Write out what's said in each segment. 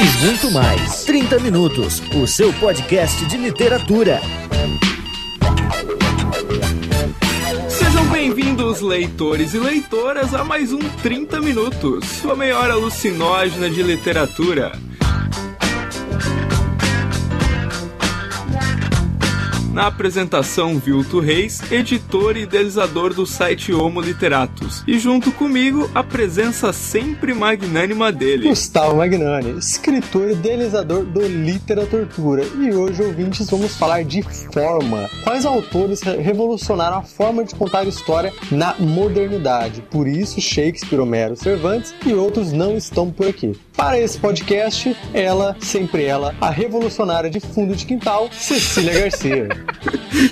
e muito mais. 30 Minutos, o seu podcast de literatura. Sejam bem-vindos, leitores e leitoras, a mais um 30 Minutos, sua meia hora alucinógena de literatura. Na apresentação, Vilto Reis, editor e idealizador do site Homo Literatus. E junto comigo, a presença sempre magnânima dele. Gustavo Magnani, escritor e idealizador do Literatura. E hoje, ouvintes, vamos falar de forma. Quais autores revolucionaram a forma de contar história na modernidade? Por isso, Shakespeare, Homero, Cervantes e outros não estão por aqui. Para esse podcast, ela, sempre ela, a revolucionária de fundo de quintal, Cecília Garcia.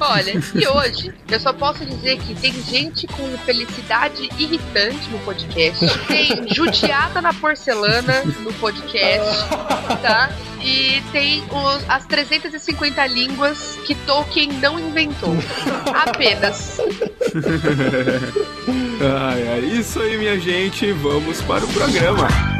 Olha, e hoje eu só posso dizer que tem gente com felicidade irritante no podcast, tem judiada na porcelana no podcast, tá? E tem os, as 350 línguas que Tolkien não inventou. Apenas. ai, ai, isso aí, minha gente. Vamos para o programa.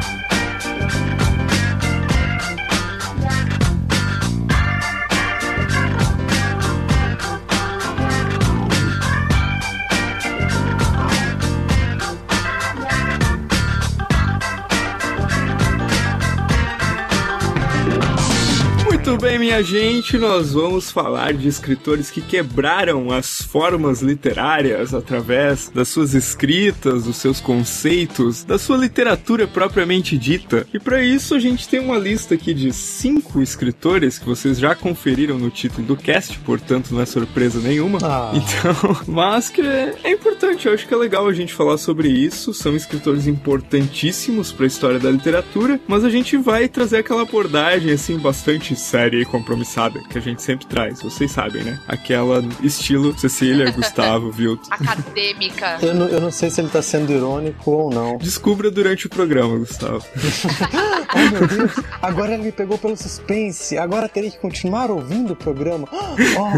Muito bem, minha gente, nós vamos falar de escritores que quebraram as formas literárias através das suas escritas, dos seus conceitos, da sua literatura propriamente dita. E para isso a gente tem uma lista aqui de cinco escritores que vocês já conferiram no título do cast, portanto não é surpresa nenhuma. Ah. Então, mas que é, importante, eu acho que é legal a gente falar sobre isso. São escritores importantíssimos para a história da literatura, mas a gente vai trazer aquela abordagem assim bastante séria série compromissada que a gente sempre traz, vocês sabem, né? Aquela estilo Cecília, Gustavo, viu? Acadêmica. Eu não, eu não sei se ele tá sendo irônico ou não. Descubra durante o programa, Gustavo. oh, meu Deus. Agora ele me pegou pelo suspense. Agora terei que continuar ouvindo o programa. Oh.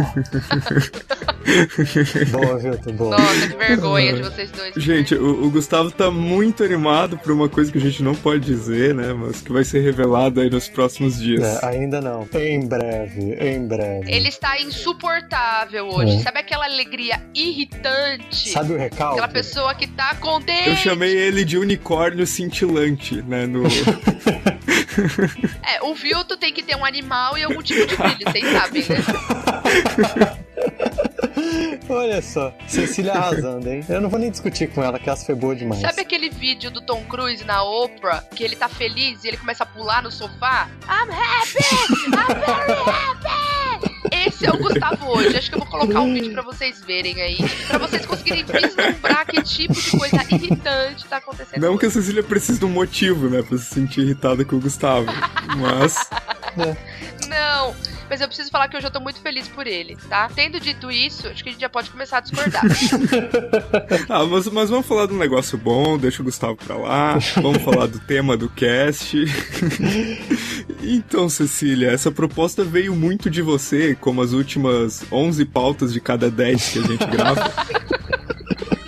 boa, Vitor, boa. Nossa, que vergonha de vocês dois. Gente, o, o, Gustavo tá muito animado por uma coisa que a gente não pode dizer, né? Mas que vai ser revelada aí nos próximos dias. É, ainda não. Em breve, em breve. Ele está insuportável hoje. É. Sabe aquela alegria irritante? Sabe o recalque? Aquela pessoa que tá contente. Eu chamei ele de unicórnio cintilante, né? No... é, o Vilto tem que ter um animal e algum tipo de brilho, vocês sabem, né? Olha só, Cecília arrasando, hein? Eu não vou nem discutir com ela, que ela foi boa demais. Sabe aquele vídeo do Tom Cruise na Oprah, que ele tá feliz e ele começa a pular no sofá? I'm happy! I'm very happy! Esse é o Gustavo hoje. Acho que eu vou colocar um vídeo pra vocês verem aí. Pra vocês conseguirem vislumbrar que tipo de coisa irritante tá acontecendo. Não hoje. que a Cecília precise de um motivo, né? Pra se sentir irritada com o Gustavo. Mas. Não, mas eu preciso falar que hoje eu tô muito feliz por ele, tá? Tendo dito isso, acho que a gente já pode começar a discordar. ah, mas, mas vamos falar de um negócio bom, deixa o Gustavo pra lá. Vamos falar do tema do cast. então, Cecília, essa proposta veio muito de você, como as últimas 11 pautas de cada 10 que a gente grava.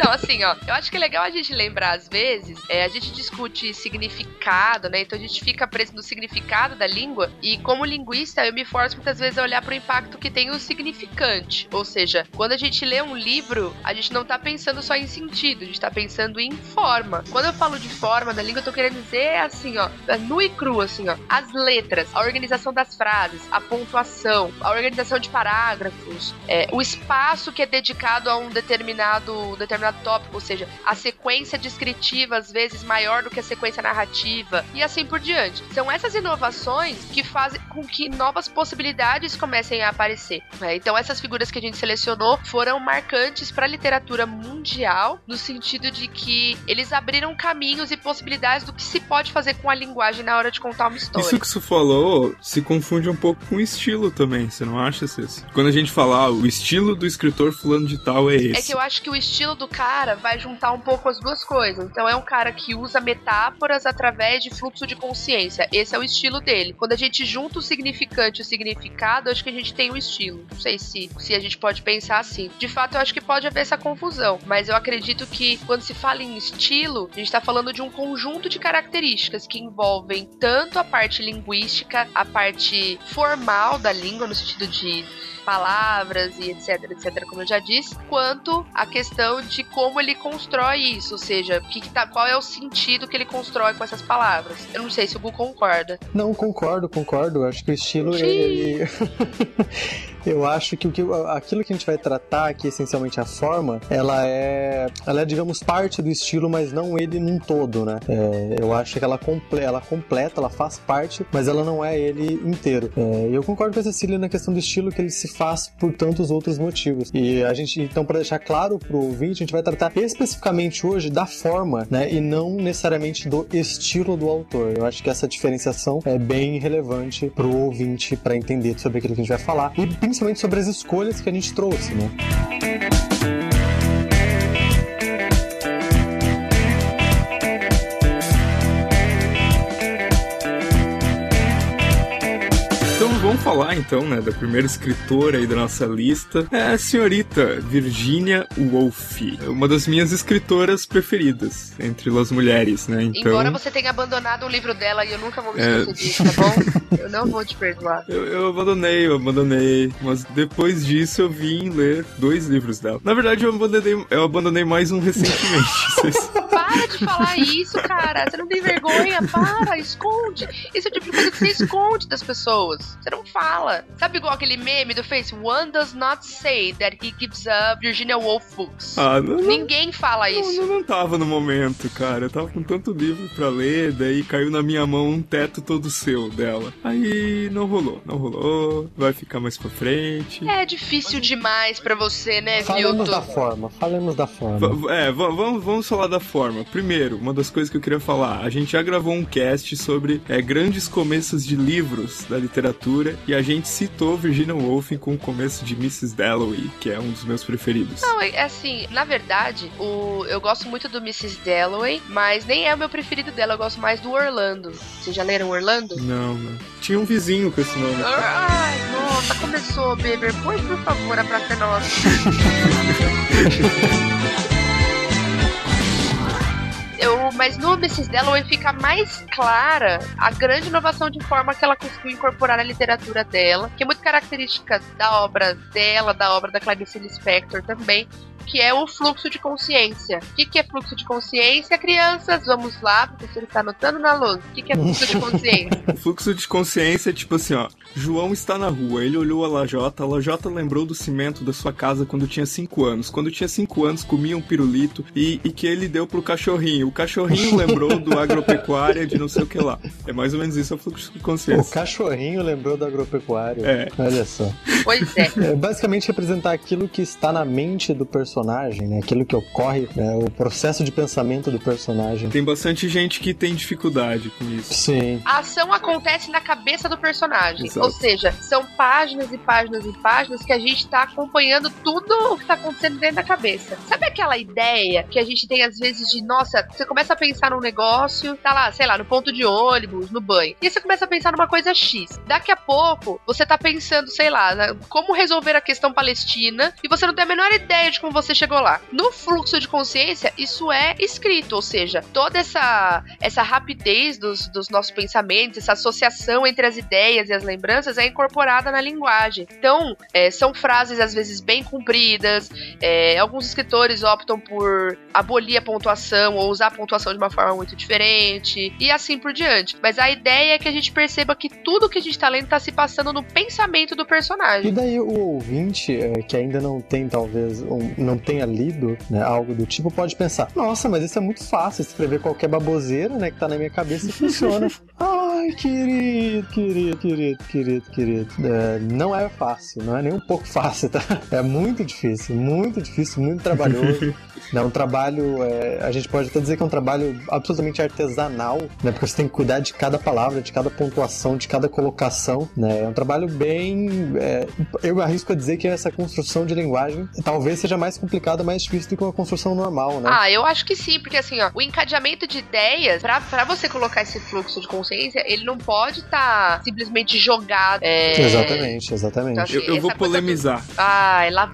Não, assim, ó, eu acho que é legal a gente lembrar, às vezes, é, a gente discute significado, né? Então a gente fica preso no significado da língua. E como linguista, eu me forço muitas vezes a olhar para o impacto que tem o significante. Ou seja, quando a gente lê um livro, a gente não tá pensando só em sentido, a gente tá pensando em forma. Quando eu falo de forma da língua, eu tô querendo dizer assim, ó, é nu e cru, assim, ó. As letras, a organização das frases, a pontuação, a organização de parágrafos, é, o espaço que é dedicado a um determinado, determinado tópico, ou seja, a sequência descritiva às vezes maior do que a sequência narrativa e assim por diante. São essas inovações que fazem com que novas possibilidades comecem a aparecer. Né? Então essas figuras que a gente selecionou foram marcantes para a literatura mundial no sentido de que eles abriram caminhos e possibilidades do que se pode fazer com a linguagem na hora de contar uma história. Isso que você falou se confunde um pouco com o estilo também, você não acha, Cês? Quando a gente fala ah, o estilo do escritor fulano de tal é esse. É que eu acho que o estilo do cara vai juntar um pouco as duas coisas. Então é um cara que usa metáforas através de fluxo de consciência. Esse é o estilo dele. Quando a gente junta o significante e o significado, acho que a gente tem um estilo. Não sei se, se a gente pode pensar assim. De fato, eu acho que pode haver essa confusão. Mas eu acredito que quando se fala em estilo, a gente está falando de um conjunto de características que envolvem tanto a parte linguística, a parte formal da língua, no sentido de palavras e etc, etc, como eu já disse, quanto a questão de como ele constrói isso, ou seja, que que tá, qual é o sentido que ele constrói com essas palavras. Eu não sei se o Gu concorda. Não, concordo, concordo. Acho que o estilo ele... Eu acho que, o que aquilo que a gente vai tratar aqui, essencialmente a forma, ela é, ela é, digamos, parte do estilo, mas não ele num todo, né? É, eu acho que ela, comple ela completa, ela faz parte, mas ela não é ele inteiro. É, eu concordo com a Cecília na questão do estilo, que ele se faz por tantos outros motivos. E a gente, então, para deixar claro pro ouvinte, a gente vai tratar especificamente hoje da forma, né? E não necessariamente do estilo do autor. Eu acho que essa diferenciação é bem relevante pro ouvinte para entender sobre aquilo que a gente vai falar. E principalmente sobre as escolhas que a gente trouxe, né? Vamos falar então, né, da primeira escritora aí da nossa lista. É a senhorita Virginia Woolf, uma das minhas escritoras preferidas entre as mulheres, né? Então... Embora você tenha abandonado o livro dela e eu nunca vou me é. esquecer é... disso, tá bom? eu não vou te perdoar. Eu, eu, abandonei, eu abandonei, mas depois disso eu vim ler dois livros dela. Na verdade, eu abandonei, eu abandonei mais um recentemente. Para de falar isso, cara. Você não tem vergonha. Para, esconde. Esse é o tipo de coisa que você esconde das pessoas. Você não fala. Sabe igual aquele meme do Face? One does not say that he gives up Virginia Woolf books. Ah, não, Ninguém fala isso. Eu não, não tava no momento, cara. Eu tava com tanto livro pra ler, daí caiu na minha mão um teto todo seu dela. Aí não rolou, não rolou. Vai ficar mais pra frente. É difícil demais pra você, né, Falemos da forma, falemos da forma. É, vamos, vamos falar da forma. Primeiro, uma das coisas que eu queria falar, a gente já gravou um cast sobre é, grandes começos de livros da literatura e a gente citou Virginia Woolf com o começo de Mrs. Dalloway, que é um dos meus preferidos. Não, é assim, na verdade, o, eu gosto muito do Mrs. Dalloway, mas nem é o meu preferido dela, eu gosto mais do Orlando. Vocês já leram Orlando? Não, não. Tinha um vizinho com esse nome. Ai, nossa, começou, Beber. Põe, por favor, a praça é nossa. mas no Mrs. Dalloway fica mais clara a grande inovação de forma que ela conseguiu incorporar na literatura dela, que é muito característica da obra dela, da obra da Clarice Lispector também, que é o fluxo de consciência. O que, que é fluxo de consciência, crianças? Vamos lá, o professor está anotando na luz. O que, que é fluxo de consciência? fluxo de consciência é tipo assim, ó. João está na rua, ele olhou a lajota, a lajota lembrou do cimento da sua casa quando tinha 5 anos. Quando tinha 5 anos, comia um pirulito e, e, que ele deu pro cachorrinho. O cachorrinho lembrou do agropecuária de não sei o que lá. É mais ou menos isso, é o fluxo de consciência. O cachorrinho lembrou do agropecuário. É. Olha só. Pois é. é. Basicamente representar aquilo que está na mente do personagem personagem, né? Aquilo que ocorre, né? o processo de pensamento do personagem. Tem bastante gente que tem dificuldade com isso. Sim. A ação acontece na cabeça do personagem. Exato. Ou seja, são páginas e páginas e páginas que a gente tá acompanhando tudo o que tá acontecendo dentro da cabeça. Sabe aquela ideia que a gente tem às vezes de, nossa, você começa a pensar num negócio, tá lá, sei lá, no ponto de ônibus, no banho. E você começa a pensar numa coisa X. Daqui a pouco, você tá pensando, sei lá, né, como resolver a questão palestina e você não tem a menor ideia de como você chegou lá. No fluxo de consciência, isso é escrito, ou seja, toda essa, essa rapidez dos, dos nossos pensamentos, essa associação entre as ideias e as lembranças é incorporada na linguagem. Então, é, são frases às vezes bem compridas, é, alguns escritores optam por abolir a pontuação ou usar a pontuação de uma forma muito diferente e assim por diante. Mas a ideia é que a gente perceba que tudo que a gente está lendo está se passando no pensamento do personagem. E daí o ouvinte, é, que ainda não tem talvez, um, não tenha lido né, algo do tipo, pode pensar: nossa, mas isso é muito fácil, escrever qualquer baboseira né, que tá na minha cabeça e funciona. Ai, querido, querido, querido, querido, querido. É, não é fácil, não é nem um pouco fácil, tá? É muito difícil, muito difícil, muito trabalhoso. É um trabalho, é, a gente pode até dizer que é um trabalho absolutamente artesanal, né? Porque você tem que cuidar de cada palavra, de cada pontuação, de cada colocação, né? É um trabalho bem. É, eu arrisco a dizer que essa construção de linguagem talvez seja mais complicada, mais difícil do que uma construção normal, né? Ah, eu acho que sim, porque assim, ó, o encadeamento de ideias, pra, pra você colocar esse fluxo de consciência, ele não pode estar tá simplesmente jogado. É... Exatamente, exatamente. Então, assim, eu, eu vou polemizar. Do... Ai, lá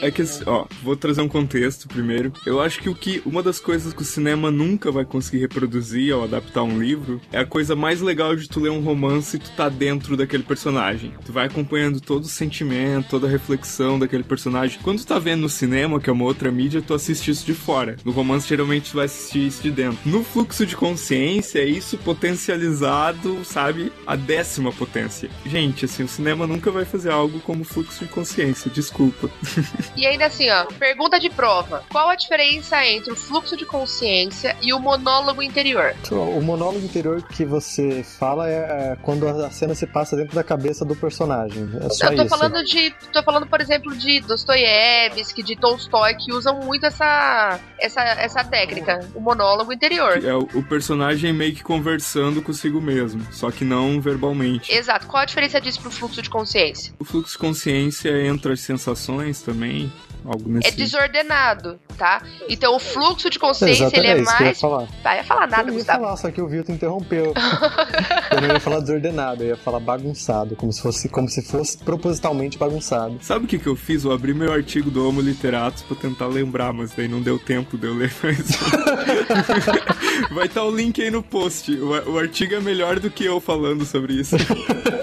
é que, ó, vou trazer um contexto primeiro. Eu acho que o que uma das coisas que o cinema nunca vai conseguir reproduzir ao adaptar um livro é a coisa mais legal de tu ler um romance e tu tá dentro daquele personagem. Tu vai acompanhando todo o sentimento, toda a reflexão daquele personagem. Quando tu tá vendo no cinema, que é uma outra mídia, tu assiste isso de fora. No romance, geralmente, tu vai assistir isso de dentro. No fluxo de consciência, é isso potencializado, sabe? A décima potência. Gente, assim, o cinema nunca vai fazer algo como fluxo de consciência, desculpa. E ainda assim, ó, pergunta de prova. Qual a diferença entre o fluxo de consciência e o monólogo interior? O monólogo interior que você fala é, é quando a cena se passa dentro da cabeça do personagem. É só Eu tô isso. falando de. tô falando, por exemplo, de Dostoiévski, de Tolstói, que usam muito essa, essa, essa técnica, o monólogo interior. É o, o personagem meio que conversando consigo mesmo, só que não verbalmente. Exato. Qual a diferença disso pro fluxo de consciência? O fluxo de consciência entra as sensações também, algo nesse... É desordenado, tá? Então o fluxo de consciência ele é mais. Eu ia falar. Tá, ia falar nada, eu ia Gustavo. falar, só que o Vitor interrompeu. eu não ia falar desordenado, eu ia falar bagunçado, como se fosse, como se fosse propositalmente bagunçado. Sabe o que, que eu fiz? Eu abri meu artigo do Homo Literatus pra tentar lembrar, mas daí não deu tempo de eu ler mais. Vai estar tá o link aí no post. O, o artigo é melhor do que eu falando sobre isso.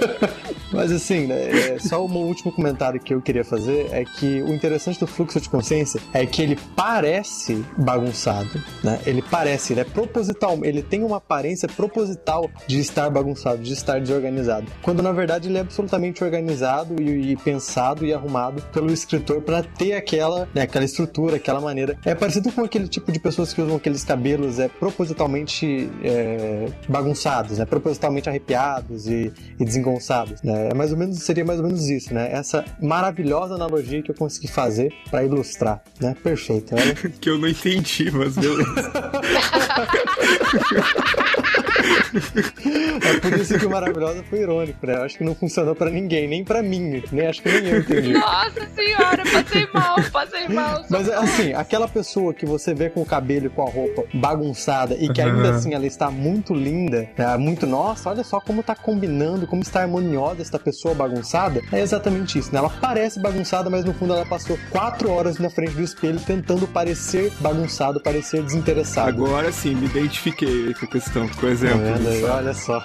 Mas assim, né, é, só um último comentário que eu queria fazer é que o interessante do fluxo de consciência é que ele parece bagunçado, né? Ele parece, ele é proposital, ele tem uma aparência proposital de estar bagunçado, de estar desorganizado. Quando na verdade ele é absolutamente organizado e, e pensado e arrumado pelo escritor para ter aquela, né, aquela estrutura, aquela maneira. É parecido com aquele tipo de pessoas que usam aqueles cabelos é propositalmente é, bagunçados, né? Propositalmente arrepiados e, e desengonçados, né? É mais ou menos, seria mais ou menos isso, né? Essa maravilhosa analogia que eu consegui fazer para ilustrar, né? Perfeito. Olha. que eu não entendi, mas beleza. é por isso que o Maravilhosa foi irônico, né? Eu acho que não funcionou pra ninguém, nem pra mim, nem acho que nem eu entendi. Nossa senhora, passei mal, passei mal. Mas assim, aquela pessoa que você vê com o cabelo e com a roupa bagunçada e que ainda assim ela está muito linda, é, muito, nossa, olha só como tá combinando, como está harmoniosa esta pessoa bagunçada, é exatamente isso, né? Ela parece bagunçada, mas no fundo ela passou quatro horas na frente do espelho tentando parecer bagunçado, parecer desinteressado. Agora sim, me identifiquei com a questão, com o exemplo. Tá vendo aí? Olha só.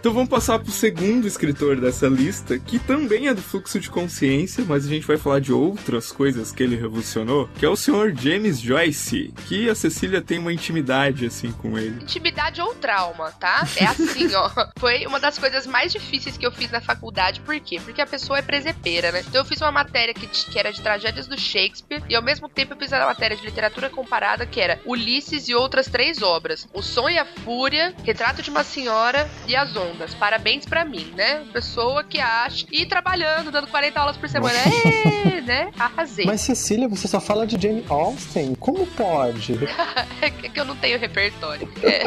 Então vamos passar pro segundo escritor dessa lista, que também é do fluxo de consciência, mas a gente vai falar de outras coisas que ele revolucionou, que é o senhor James Joyce, que a Cecília tem uma intimidade assim com ele. Intimidade ou trauma, tá? É assim, ó. Foi uma das coisas mais difíceis que eu fiz na faculdade, por quê? Porque a pessoa é presepeira, né? Então eu fiz uma matéria que, que era de tragédias do Shakespeare e ao mesmo tempo eu fiz a matéria de literatura comparada que era Ulisses e outras três obras: O Som e a Fúria, Retrato de uma Senhora e As Ondas ondas. Parabéns para mim, né? Pessoa que acha. E trabalhando, dando 40 aulas por semana. é, né? Arrasei. Mas Cecília, você só fala de Jane Austen. Como pode? é que eu não tenho repertório. É.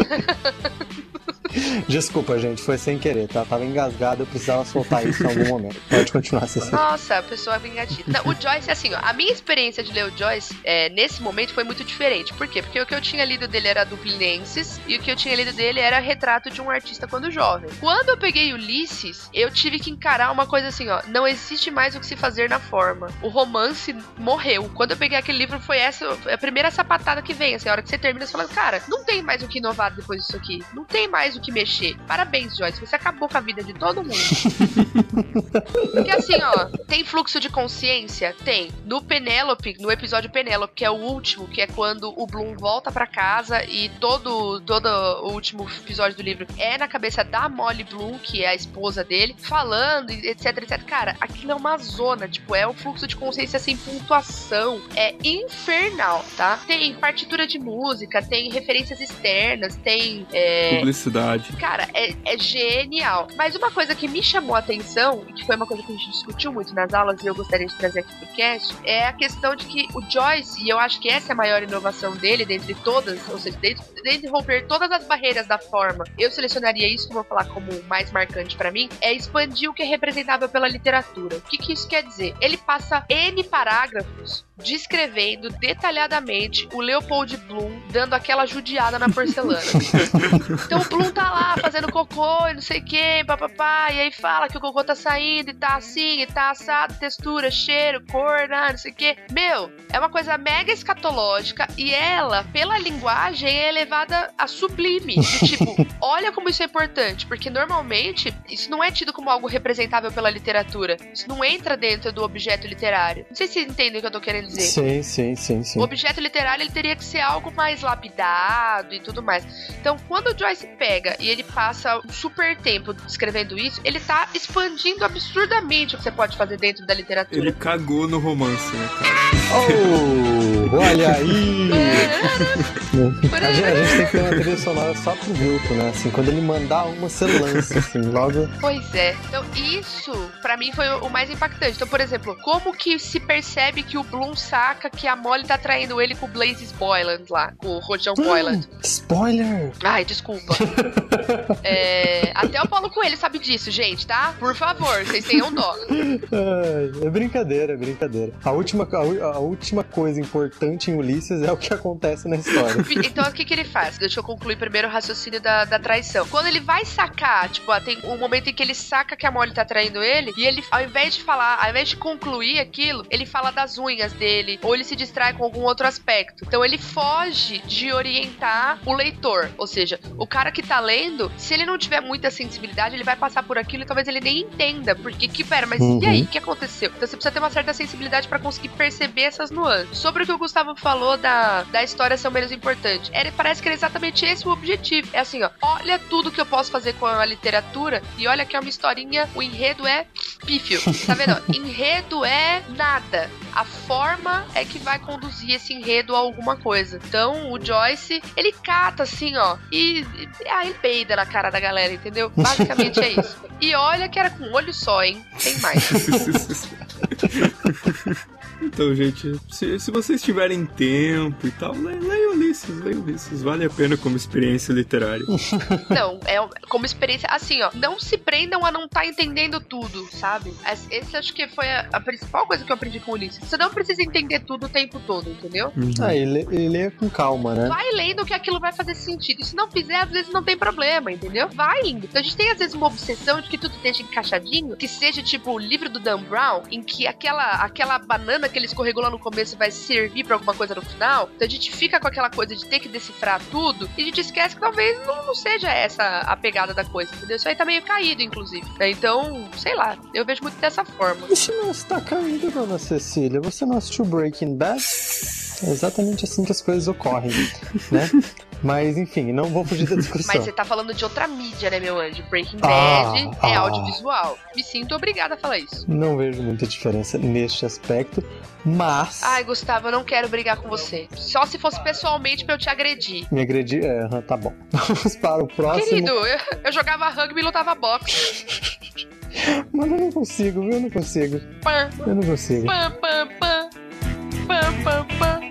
Desculpa, gente, foi sem querer, tá? Tava engasgado, eu precisava soltar isso em algum momento. Pode continuar, Cecília. Nossa, a pessoa vingativa. Não, o Joyce, assim, ó, a minha experiência de ler o Joyce é, nesse momento foi muito diferente. Por quê? Porque o que eu tinha lido dele era Dublinenses e o que eu tinha lido dele era Retrato de um Artista Quando Jovem. Quando eu peguei Ulisses, eu tive que encarar uma coisa assim, ó, não existe mais o que se fazer na forma. O romance morreu. Quando eu peguei aquele livro, foi essa a primeira sapatada que vem, assim, a hora que você termina, você fala, cara, não tem mais o que inovar depois disso aqui. Não tem mais o que mexer. Parabéns, Joyce, você acabou com a vida de todo mundo. Porque assim, ó, tem fluxo de consciência? Tem. No Penélope, no episódio Penélope, que é o último, que é quando o Bloom volta para casa e todo, todo o último episódio do livro é na cabeça da Molly Bloom, que é a esposa dele, falando, etc, etc. Cara, aquilo é uma zona, tipo, é um fluxo de consciência sem pontuação. É infernal, tá? Tem partitura de música, tem referências externas, tem. É... Publicidade. Cara, é, é genial. Mas uma coisa que me chamou a atenção, e que foi uma coisa que a gente discutiu muito nas aulas e eu gostaria de trazer aqui pro cast, é a questão de que o Joyce, e eu acho que essa é a maior inovação dele, dentre todas, ou seja, dentre, dentre romper todas as barreiras da forma, eu selecionaria isso, vou falar como mais marcante para mim, é expandir o que é representável pela literatura. O que, que isso quer dizer? Ele passa N parágrafos descrevendo detalhadamente o Leopold Bloom dando aquela judiada na porcelana. então o Bloom tá lá fazendo cocô e não sei o que, papapá, e aí fala que o cocô tá saindo e tá assim, e tá assado, textura, cheiro, cor, né, não sei o que. Meu, é uma coisa mega escatológica e ela, pela linguagem, é elevada a sublime. De, tipo, olha como isso é importante, porque normalmente isso não é tido como algo representável pela literatura. Isso não entra dentro do objeto literário. Não sei se entendem o que eu tô querendo dizer. Sim, sim, sim, sim. O objeto literário ele teria que ser algo mais lapidado e tudo mais. Então, quando o Joyce pega e ele passa um super tempo descrevendo isso, ele tá expandindo absurdamente o que você pode fazer dentro da literatura. Ele cagou no romance, né, cara? Oh, olha aí! a, gente, a gente tem que ter uma trilha sonora só pro grupo, né? Assim, quando ele mandar uma, você lança, assim, logo. Pois é. Então, isso, para mim, foi o mais impactante. Então, por exemplo, como que se percebe que o Bloom saca que a Molly tá traindo ele com o Blaze Boyland lá, com o Rojão Boyland? Spoiler! Ai, desculpa. é, até o Paulo Coelho sabe disso, gente, tá? Por favor, vocês tenham dó. É brincadeira, é brincadeira. A última, a, a última coisa importante em Ulisses é o que acontece na história. Então, o que, que ele faz? Deixa eu concluir primeiro o raciocínio da, da traição. Quando ele vai sacar, tipo, ah, tem um momento em que ele saca que a Molly tá traindo ele, e ele, ao invés de falar, ao invés de concluir aquilo, ele fala das unhas dele, ou ele se distrai com algum outro aspecto. Então, ele foge de orientar o leitor. Ou seja, o cara que tá lendo, se ele não tiver muita sensibilidade, ele vai passar por aquilo e talvez ele nem entenda. Porque que, pera, mas uhum. e aí? O que aconteceu? Então, você precisa ter uma certa sensibilidade para conseguir perceber essas nuances. Sobre o que o Gustavo falou da, da história ser o menos importante. Parece que era exatamente esse o objetivo. É assim, ó. Olha tudo que eu posso fazer com a literatura e olha que é uma historinha. O enredo é pífio. Tá vendo? enredo é nada. A forma é que vai conduzir esse enredo a alguma coisa. Então, o Joyce, ele cata assim, ó. E, e aí ele peida na cara da galera, entendeu? Basicamente é isso. E olha que era com um olho só, hein? Tem mais. Então, gente, se, se vocês tiverem tempo e tal, leiam Ulisses, leiam Ulisses. Vale a pena como experiência literária. Não, é como experiência. Assim, ó, não se prendam a não estar tá entendendo tudo, sabe? Esse acho que foi a, a, principal coisa que eu aprendi com o Ulisses. Você não precisa entender tudo o tempo todo, entendeu? Uhum. Ah, e lê, com calma, né? Vai lendo que aquilo vai fazer sentido. E se não fizer, às vezes não tem problema, entendeu? Vai indo. Então a gente tem, às vezes, uma obsessão de que tudo esteja encaixadinho, que seja tipo o livro do Dan Brown, em que aquela, aquela banana que ele escorregou lá no começo vai servir para alguma coisa no final. Então a gente fica com aquela coisa de ter que decifrar tudo e a gente esquece que talvez não, não seja essa a pegada da coisa, entendeu? Isso aí tá meio caído, inclusive. Então, sei lá, eu vejo muito dessa forma. Isso não está caído, dona Cecília. Você não assistiu Breaking Bad? É exatamente assim que as coisas ocorrem, né? Mas enfim, não vou fugir da discussão. Mas você tá falando de outra mídia, né, meu anjo? Breaking ah, Bad é ah, é audiovisual. Me sinto obrigada a falar isso. Não vejo muita diferença neste aspecto, mas. Ai, Gustavo, eu não quero brigar com você. Só se fosse pessoalmente pra eu te agredir. Me agredir? É, tá bom. Vamos para o próximo. Querido, eu, eu jogava rugby e lutava boxe. Mas eu não consigo, viu? Eu não consigo. Pã, eu não consigo. Pã, pã, pã. Pã, pã, pã.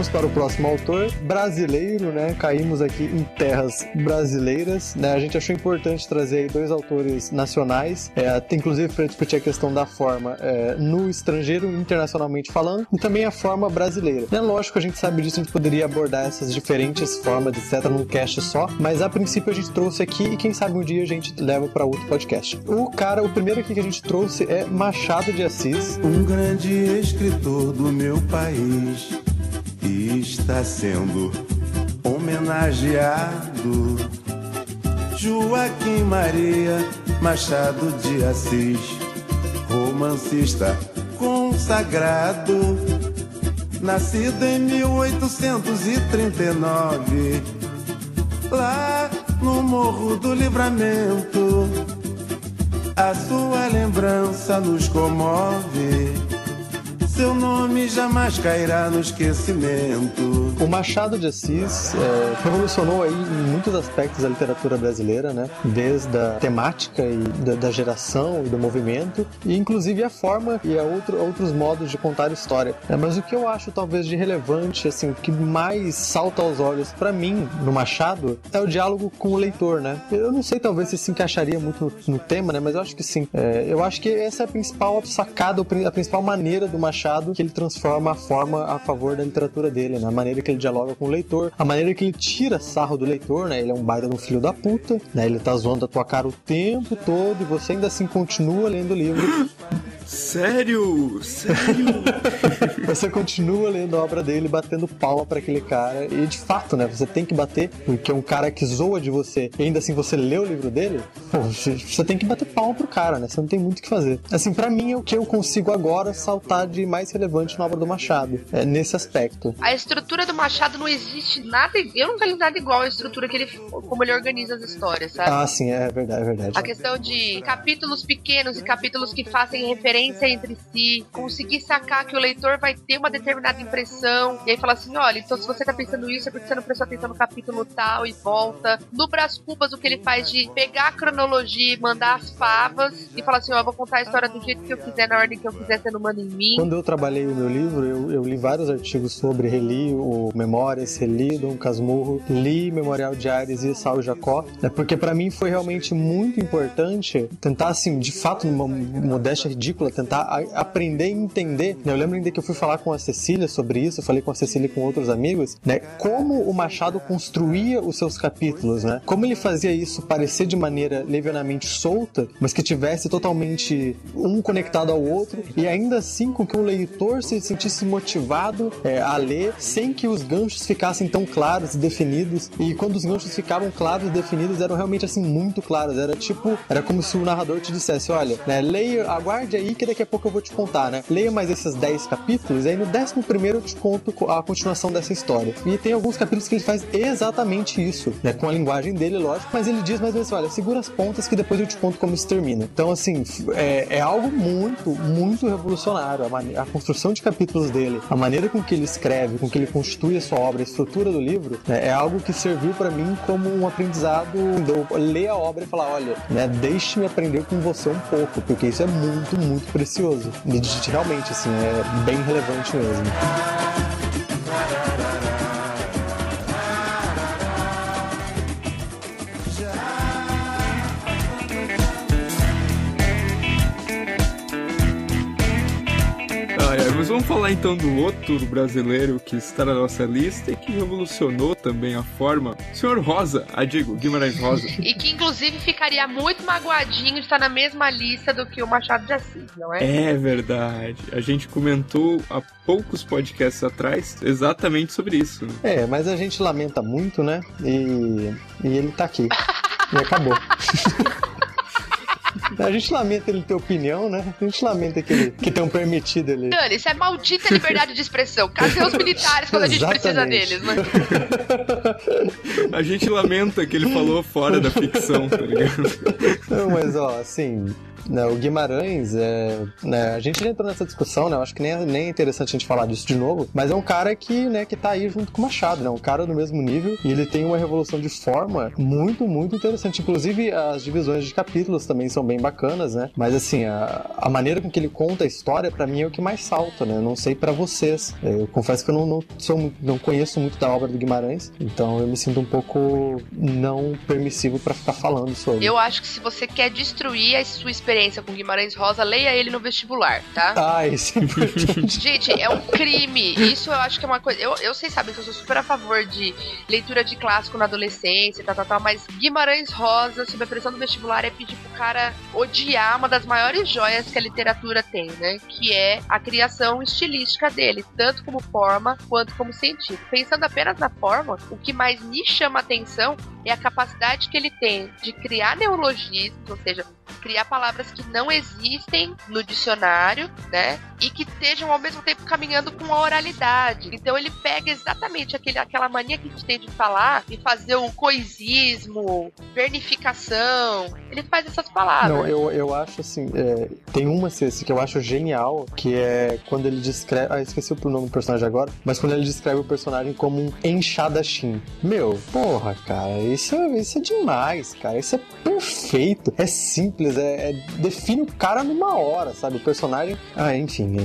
Vamos para o próximo autor, brasileiro, né? Caímos aqui em terras brasileiras, né? A gente achou importante trazer dois autores nacionais, é, inclusive para discutir a questão da forma é, no estrangeiro, internacionalmente falando, e também a forma brasileira. É lógico, a gente sabe disso, a gente poderia abordar essas diferentes formas, etc., num cast só, mas a princípio a gente trouxe aqui e quem sabe um dia a gente leva para outro podcast. O cara, o primeiro aqui que a gente trouxe é Machado de Assis. Um grande escritor do meu país e está sendo homenageado. Joaquim Maria Machado de Assis, romancista consagrado, nascido em 1839, lá no Morro do Livramento. A sua lembrança nos comove seu nome jamais cairá no esquecimento. O Machado de Assis é, revolucionou aí em muitos aspectos da literatura brasileira, né? Desde a temática e da, da geração e do movimento, e inclusive a forma e a outro, outros modos de contar história. É, mas o que eu acho talvez de relevante, assim, o que mais salta aos olhos para mim no Machado é o diálogo com o leitor, né? Eu não sei talvez se se encaixaria muito no, no tema, né? Mas eu acho que sim. É, eu acho que essa é a principal sacada, a principal maneira do Machado Que ele transforma a forma a favor da literatura dele, né? A maneira que ele dialoga com o leitor, a maneira que ele tira sarro do leitor, né? Ele é um baita de um filho da puta, né? Ele tá zoando a tua cara o tempo todo e você ainda assim continua lendo o livro. Sério? Sério? você continua lendo a obra dele, batendo palma para aquele cara. E de fato, né? Você tem que bater, porque é um cara que zoa de você e ainda assim você lê o livro dele, pô, você tem que bater palma pro cara, né? Você não tem muito o que fazer. Assim, para mim é o que eu consigo agora saltar de mais relevante na obra do Machado, é, nesse aspecto. A estrutura do Machado não existe nada. Eu nunca li nada igual a estrutura que ele. como ele organiza as histórias, sabe? Ah, sim, é verdade, é verdade. A questão de capítulos pequenos e capítulos que fazem referência entre si, conseguir sacar que o leitor vai ter uma determinada impressão, e aí falar assim: olha, então se você tá pensando isso é porque você não prestou atenção no capítulo tal e volta. No Brás Cubas, o que ele faz de pegar a cronologia mandar as favas e falar assim: ó, eu vou contar a história do jeito que eu quiser, na ordem que eu quiser, você não em mim. Quando eu trabalhei o meu livro, eu, eu li vários artigos sobre, reli o Memórias, reli Dom Casmurro, li Memorial de Ares e Sal Jacó, é porque para mim foi realmente muito importante tentar, assim, de fato, numa modéstia ridícula, tentar aprender e entender. Né? Eu lembro ainda que eu fui falar com a Cecília sobre isso, eu falei com a Cecília e com outros amigos, né? Como o Machado construía os seus capítulos, né? Como ele fazia isso parecer de maneira levianamente solta, mas que tivesse totalmente um conectado ao outro e ainda assim com que o leitor se sentisse motivado é, a ler sem que os ganchos ficassem tão claros e definidos. E quando os ganchos ficavam claros e definidos, eram realmente assim muito claros. Era tipo, era como se o narrador te dissesse: olha, né, leia, aguarde aí que daqui a pouco eu vou te contar, né? Leia mais esses 10 capítulos, aí no 11 eu te conto a continuação dessa história. E tem alguns capítulos que ele faz exatamente isso, né? Com a linguagem dele, lógico, mas ele diz mais ou menos: olha, segura as pontas que depois eu te conto como isso termina. Então, assim, é, é algo muito, muito revolucionário. A, a, construção de capítulos dele, a maneira com que ele escreve, com que ele constitui a sua obra, a estrutura do livro, né? é algo que serviu para mim como um aprendizado. Ler a obra e falar: olha, né? Deixe-me aprender com você um pouco, porque isso é muito, muito precioso. E realmente, assim, é bem relevante mesmo. Mas vamos falar então do outro brasileiro que está na nossa lista e que revolucionou também a forma. Senhor Rosa, a digo, Guimarães Rosa. e que inclusive ficaria muito magoadinho de estar na mesma lista do que o Machado de Assis, não é? É verdade. A gente comentou há poucos podcasts atrás exatamente sobre isso. É, mas a gente lamenta muito, né? E, e ele tá aqui. e acabou. A gente lamenta ele ter opinião, né? A gente lamenta que, ele, que tenham permitido ele. Dani, isso é maldita liberdade de expressão. Cadê os militares quando a gente precisa deles, né? A gente lamenta que ele falou fora da ficção, tá ligado? Não, mas ó, assim, né, o Guimarães, é, né, a gente já entrou nessa discussão, né? Eu acho que nem, é, nem é interessante a gente falar disso de novo, mas é um cara que, né, que tá aí junto com o Machado, né? Um cara no mesmo nível e ele tem uma revolução de forma muito, muito interessante. Inclusive, as divisões de capítulos também são bem bacanas, né? Mas assim, a, a maneira com que ele conta a história, para mim, é o que mais salta, né? Não sei para vocês. Eu confesso que eu não, não, sou, não conheço muito da obra do Guimarães, então eu me sinto um pouco não permissivo para ficar falando sobre. Eu acho que se você quer destruir a sua experiência experiência com Guimarães Rosa, leia ele no vestibular, tá? Ah, isso é importante. Gente, é um crime. Isso eu acho que é uma coisa. Eu, eu sei, sabe, que eu sou super a favor de leitura de clássico na adolescência, tal, tal, tal, mas Guimarães Rosa, sob a pressão do vestibular, é pedir pro cara odiar uma das maiores joias que a literatura tem, né? Que é a criação estilística dele, tanto como forma quanto como sentido. Pensando apenas na forma, o que mais me chama atenção é a capacidade que ele tem de criar neologismos, ou seja, criar palavras que não existem no dicionário, né? E que estejam ao mesmo tempo caminhando com a oralidade. Então ele pega exatamente aquele, aquela mania que a gente tem de falar e fazer o coisismo, vernificação. Ele faz essas palavras. Não, eu, eu acho assim, é, tem uma Ceci, que eu acho genial, que é quando ele descreve. Ah, esqueci o nome do personagem agora, mas quando ele descreve o personagem como um enxadachim. Meu, porra, cara, isso, é- isso é demais, cara. Isso é perfeito, é simples, é, é- define o cara numa hora, sabe? O personagem. Ah, enfim,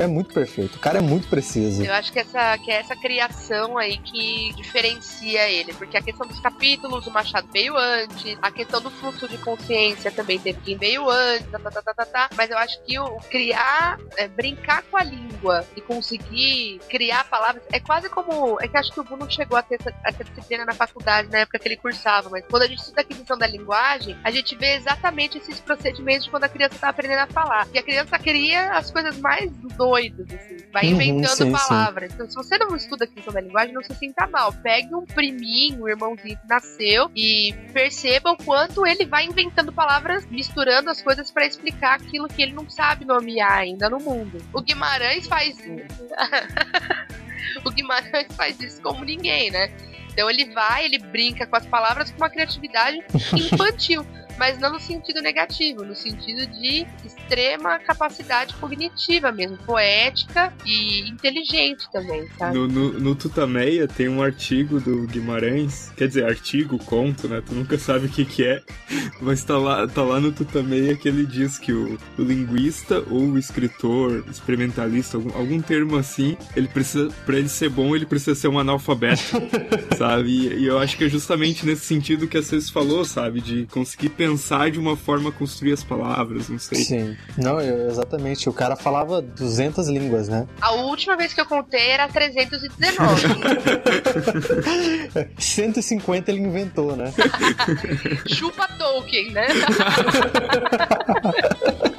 é, é muito perfeito. O cara é muito preciso. Eu acho que, essa, que é essa criação aí que diferencia ele, porque a questão dos capítulos, o Machado veio antes, a questão do fluxo de consciência também teve quem veio antes, tá, tá, tá, tá, tá, tá. mas eu acho que o, criar, é, brincar com a língua e conseguir criar palavras, é quase como, é que acho que o Bruno chegou a ter essa, essa disciplina na faculdade, na época que ele cursava, mas quando a gente estuda aquisição da linguagem, a gente vê exatamente esses procedimentos de quando a criança tá aprendendo a falar. E a criança cria as coisas mais doidas, assim, vai Uhum, inventando sim, sim. palavras. Então, se você não estuda a aquisição da linguagem, não se sinta mal. Pegue um priminho, um irmãozinho que nasceu e perceba o quanto ele vai inventando palavras, misturando as coisas pra explicar aquilo que ele não sabe nomear ainda no mundo. O Guimarães faz isso. o Guimarães faz isso como ninguém, né? Então ele vai, ele brinca com as palavras com uma criatividade infantil, mas não no sentido negativo, no sentido de extrema capacidade cognitiva mesmo, poética e inteligente também, sabe? No, no, no Tutameia tem um artigo do Guimarães, quer dizer, artigo, conto, né? Tu nunca sabe o que que é, mas tá lá, tá lá no Tutameia que ele diz que o, o linguista ou o escritor, experimentalista, algum, algum termo assim, ele precisa, pra ele ser bom, ele precisa ser um analfabeto, sabe? E, e eu acho que é justamente nesse sentido que a Cês falou, sabe? De conseguir pensar de uma forma a construir as palavras, não sei. Sim. Não, eu- exatamente. O cara falava 200 línguas, né? A última vez que eu contei era 319. 150 ele inventou, né? Chupa Tolkien, né?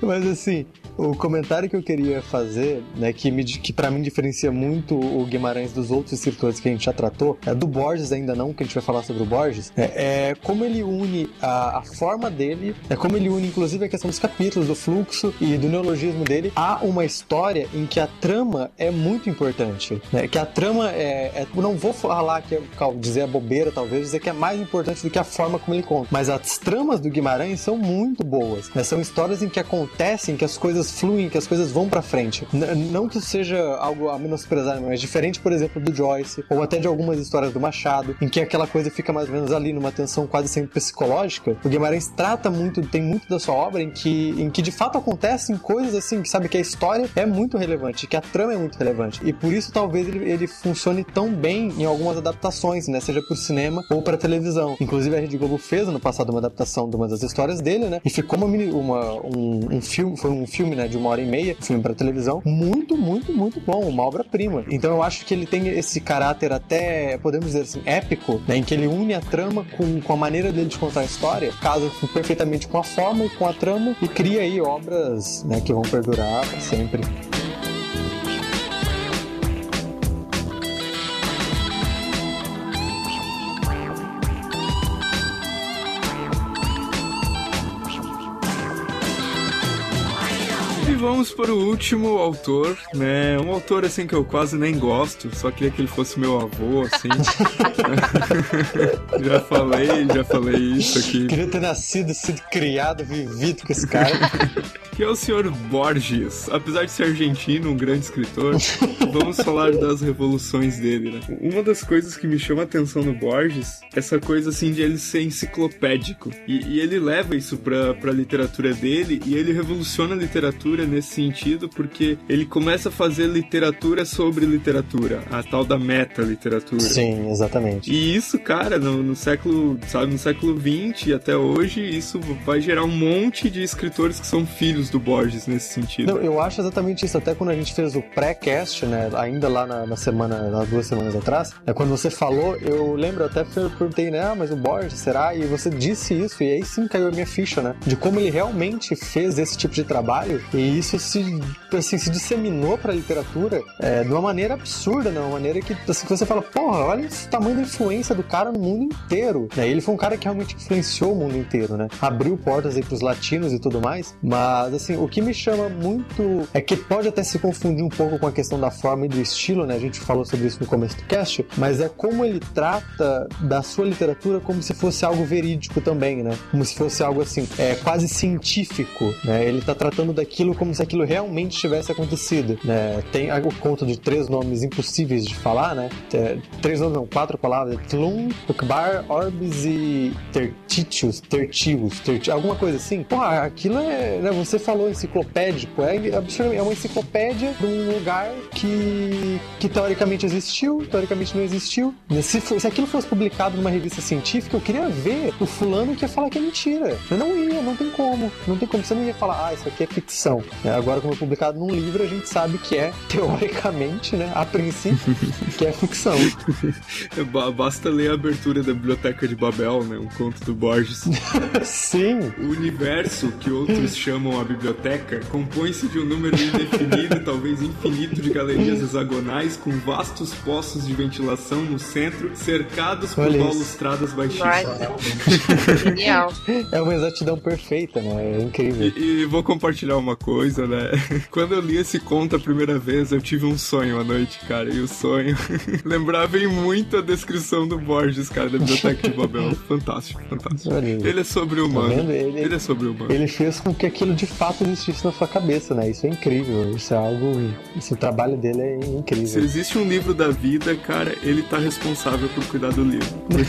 Mas assim, o comentário que eu queria fazer, né, que, me, que para mim diferencia muito o Guimarães dos outros escritores que a gente já tratou, é do Borges ainda não, que a gente vai falar sobre o Borges, é, é como ele une a, a forma dele, é como ele une inclusive a questão dos capítulos, do fluxo e do neologismo dele. A uma história em que a trama é muito importante, né, que a trama é, é não vou falar que é, dizer a bobeira talvez, dizer que é mais importante do que a forma como ele conta, mas as tramas do Guimarães são muito boas, né, são histórias em que acontecem, que as coisas fluem, que as coisas vão pra frente. N- não que isso seja algo a menosprezar, mas diferente, por exemplo, do Joyce, ou até de algumas histórias do Machado, em que aquela coisa fica mais ou menos ali numa tensão quase sempre psicológica. O Guimarães trata muito, tem muito da sua obra em que, em que de fato acontecem coisas assim, que sabe que a história é muito relevante, que a trama é muito relevante. E por isso talvez ele, ele funcione tão bem em algumas adaptações, né? Seja pro cinema ou pra televisão. Inclusive a Rede Globo fez ano passado uma adaptação de uma das histórias dele, né? E ficou uma, uma- um, um filme, foi um filme, né, de uma hora e meia, filme pra televisão, muito, muito, muito bom, uma obra-prima. Então eu acho que ele tem esse caráter até, podemos dizer assim, épico, né? Em que ele une a trama com, com a maneira dele de contar a história, casa perfeitamente com a forma e com a trama e cria aí obras, né, que vão perdurar pra sempre. Vamos para o último autor, né? Um autor assim que eu quase nem gosto, só queria que ele fosse meu avô, assim. já falei, já falei isso aqui. Queria ter nascido, sido criado, vivido com esse cara. Que é o senhor Borges. Apesar de ser argentino, um grande escritor, vamos falar das revoluções dele, né? Uma das coisas que me chama a atenção no Borges, essa coisa assim de ele ser enciclopédico. E, e ele leva isso pra, pra literatura dele e ele revoluciona a literatura literatura nesse sentido, porque ele começa a fazer literatura sobre literatura, a tal da meta-literatura. Sim, exatamente. E isso, cara, no, no século, sabe, no século XX e até hoje, isso vai gerar um monte de escritores que são filhos do Borges nesse sentido. Não, eu acho exatamente isso. Até quando a gente fez o pré-cast, né, ainda lá na, na semana, nas duas semanas atrás, é quando você falou, eu lembro até perguntei, né, ah, mas o Borges, será? E você disse isso, e aí sim caiu a minha ficha, né, de como ele realmente fez esse tipo de trabalho, e isso se, assim, se disseminou pra literatura é, de uma maneira absurda, né, uma maneira que, assim, você fala, porra, olha o tamanho da influência do cara no mundo inteiro, ele foi um cara que realmente influenciou o mundo inteiro, né, abriu portas aí pros latinos e tudo mais, mas, assim, o que me chama muito é que pode até se confundir um pouco com a questão da forma e do estilo, né, a gente falou sobre isso no começo do cast, mas é como ele trata da sua literatura como se fosse algo verídico também, né, como se fosse algo, assim, é, quase científico, né, ele tá tratando daquilo como se aquilo realmente tivesse acontecido, né, tem o conto de três nomes impossíveis de falar, né, é, três nomes, não, quatro palavras, Tlum, Ukbar, Orbis e Tertitius, Tertius, Terti, alguma coisa assim. Porra, aquilo é, né, você falou enciclopédico, é, é uma enciclopédia de um lugar que, que teoricamente existiu, teoricamente não existiu. Se, for, se aquilo fosse publicado numa revista científica, eu queria ver o fulano que ia falar que é mentira. Eu não ia, não tem como. Não tem como. Você não ia falar, ah, isso aqui é ficção. É, agora, como é publicado num livro, a gente sabe que é, teoricamente, né, a princípio, que é ficção. Basta ler a abertura da Biblioteca de Babel, né? Um conto do Borges. Sim. O universo, que outros chamam a biblioteca, compõe-se de um número indefinido, talvez infinito, de galerias hexagonais com vastos poços de ventilação no centro, cercados por balustradas baixíssimas. Genial. É uma exatidão perfeita, né? É incrível. E, e vou compartilhar uma coisa, né? Quando eu li esse conto a primeira vez, eu tive um sonho à noite, cara. E o sonho lembrava em muito a descrição do Borges, cara, da Biblioteca de Babel. Fantástico, fantástico. Ele é sobre-humano. Tá vendo? Ele- Ele é sobre-humano. Ele fez com que aquilo de fato existisse na sua cabeça, né? Isso é incrível. Isso é algo. Esse trabalho dele é Se incrível. existe um livro da vida, cara, ele tá responsável por cuidar do livro. Por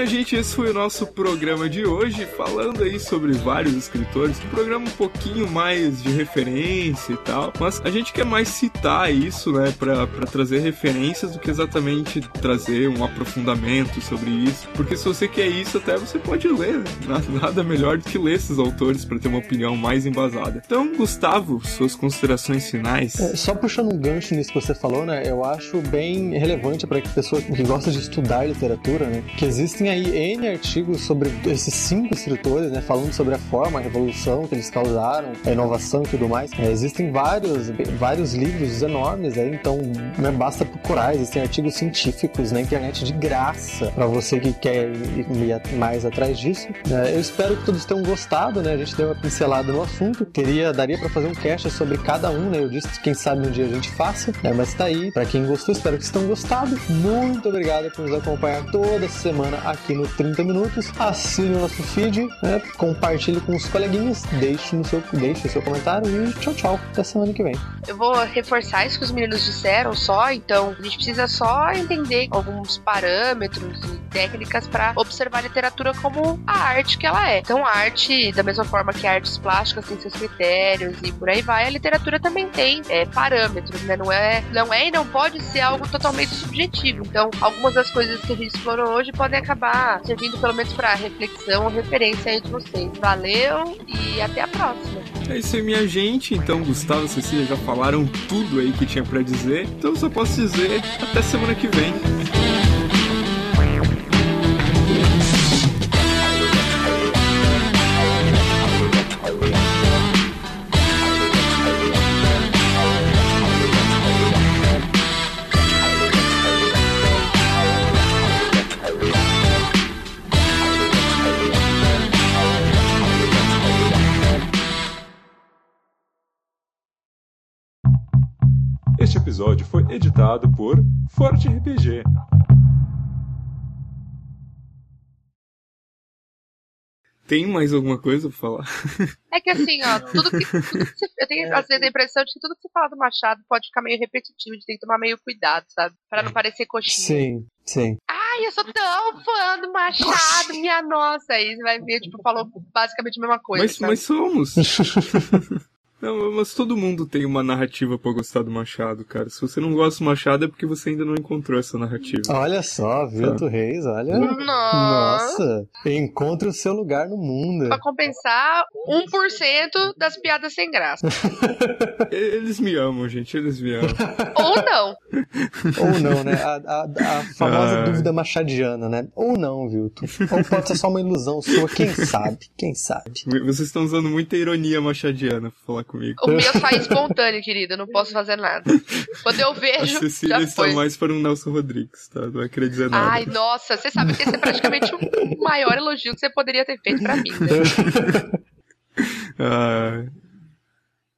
minha gente, esse foi o nosso programa de hoje, falando aí sobre vários escritores. Um programa um pouquinho mais de referência e tal, mas a gente quer mais citar isso, né, pra, trazer referências do que exatamente trazer um aprofundamento sobre isso. Porque se você quer isso, até você pode ler. né? Nada, melhor do que ler esses autores pra ter uma opinião mais embasada. Então, Gustavo, suas considerações finais. É, Só puxando um gancho nisso que você falou, né? Eu acho bem relevante para pessoa que gosta de estudar literatura, né? Que existem aí N artigos sobre esses cinco escritores, né? Falando sobre a forma, a revolução que eles causaram, a inovação e tudo mais. É, existem vários, vários livros enormes aí, então né, basta procurar. Existem artigos científicos na internet de graça para você que quer ir, mais atrás disso. É, eu espero que todos tenham gostado, né? A gente deu uma pincelada no assunto. Teria, daria para fazer um cast sobre cada um, né? Eu disse que quem sabe um dia a gente faça, né? Mas tá aí. Para quem gostou, espero que vocês tenham gostado. Muito obrigado por nos acompanhar toda semana aqui no 30 Minutos. Assine o nosso feed, né? compartilhe com os coleguinhas, deixe, no seu, deixe o seu comentário e tchau, tchau. Até semana que vem. Eu vou reforçar isso que os meninos disseram só, então a gente precisa só entender alguns parâmetros técnicas para observar a literatura como a arte que ela é. Então, a arte, da mesma forma que artes plásticas têm seus critérios e por aí vai, a literatura também tem é, parâmetros, né? Não é, não é e não pode ser algo totalmente subjetivo. Então, algumas das coisas que a gente explorou hoje podem acabar servindo pelo menos para reflexão ou referência aí de vocês. Valeu e até a próxima. É isso aí, minha gente. Então, Gustavo e Cecília já falaram tudo aí que tinha pra dizer. Então, eu só posso dizer até semana que vem. Episódio foi editado por Forte RPG. Tem mais alguma coisa pra falar? É que assim, ó, tudo que, tudo que você, eu tenho às vezes a impressão de que tudo que você fala do Machado pode ficar meio repetitivo, de ter que tomar meio cuidado, sabe? Pra não parecer coxinha. Sim, sim. Ai, eu sou tão fã do Machado, minha nossa. Aí você vai ver, tipo, falou basicamente a mesma coisa. Mas, mas somos. Não, mas todo mundo tem uma narrativa pra gostar do Machado, cara. Se você não gosta do Machado é porque você ainda não encontrou essa narrativa. Olha só, Vilto Reis, olha. Nossa. Nossa, encontre o seu lugar no mundo. Pra compensar 1% das piadas sem graça. Eles me amam, gente, eles me amam. Ou não. Ou não, né? A, a- a famosa Ah. dúvida machadiana, né? Ou não, Vilto. Ou pode ser só uma ilusão sua, quem sabe? Quem sabe? Vocês estão usando muita ironia machadiana pra falar comigo. O meu sai espontâneo, querido. Eu não posso fazer nada. Quando eu A vejo, Cecília já está foi. mais para um Nelson Rodrigues, tá? Não vai querer dizer nada. Ai, nossa, você sabe que esse é praticamente o maior elogio que você poderia ter feito pra mim, né? Ah,